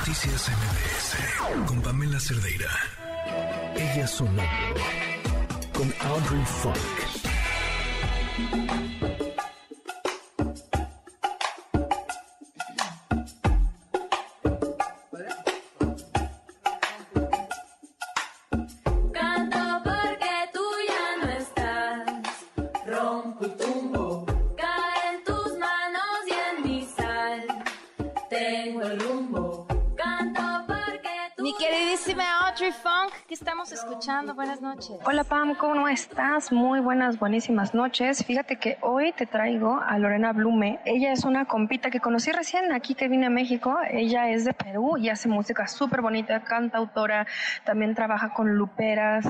Noticias MBS con Pamela Cerdeira. Ella sonando con Audrey Funk. Canto porque tú ya no estás. Rompo y tumbo. Cae en tus manos y en mi sal. Tengo el rumbo. Mi queridísima Audrey Funk, que estamos escuchando. Buenas noches. Hola Pam, ¿cómo estás? Muy buenas, buenísimas noches. Fíjate que hoy te traigo a Lorena Blume. Ella es una compita que conocí recién aquí que vine a México. Ella es de Perú y hace música súper bonita, canta autora, también trabaja con luperas,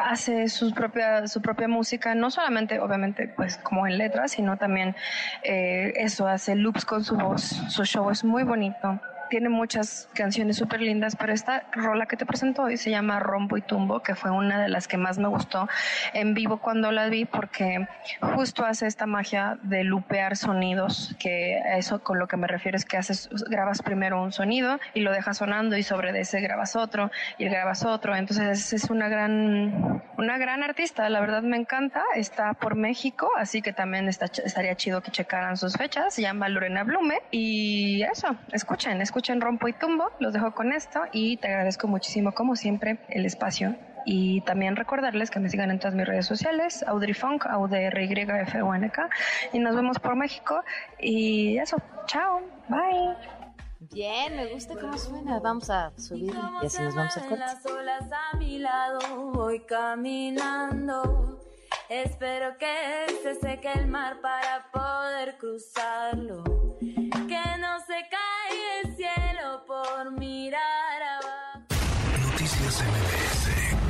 hace sus propia, su propia música, no solamente obviamente pues como en letras, sino también eh, eso, hace loops con su voz. Su show es muy bonito tiene muchas canciones súper lindas, pero esta rola que te presento hoy se llama Rombo y Tumbo, que fue una de las que más me gustó en vivo cuando la vi, porque justo hace esta magia de lupear sonidos, que eso con lo que me refiero es que haces, grabas primero un sonido y lo dejas sonando y sobre ese grabas otro y grabas otro. Entonces es una gran, una gran artista, la verdad me encanta, está por México, así que también está, estaría chido que checaran sus fechas, se llama Lorena Blume y eso, escuchen, escuchen Rompo y Tumbo, los dejo con esto y te agradezco muchísimo como siempre el espacio y también recordarles que me sigan en todas mis redes sociales, Audrey Funk, AudRYFUNK y nos vemos por México y eso, chao, bye. Bien, me gusta cómo suena. Vamos a subir y así nos vamos a corte. las olas a mi lado voy caminando. Espero que se seque el mar para poder cruzarlo. Noticias MBS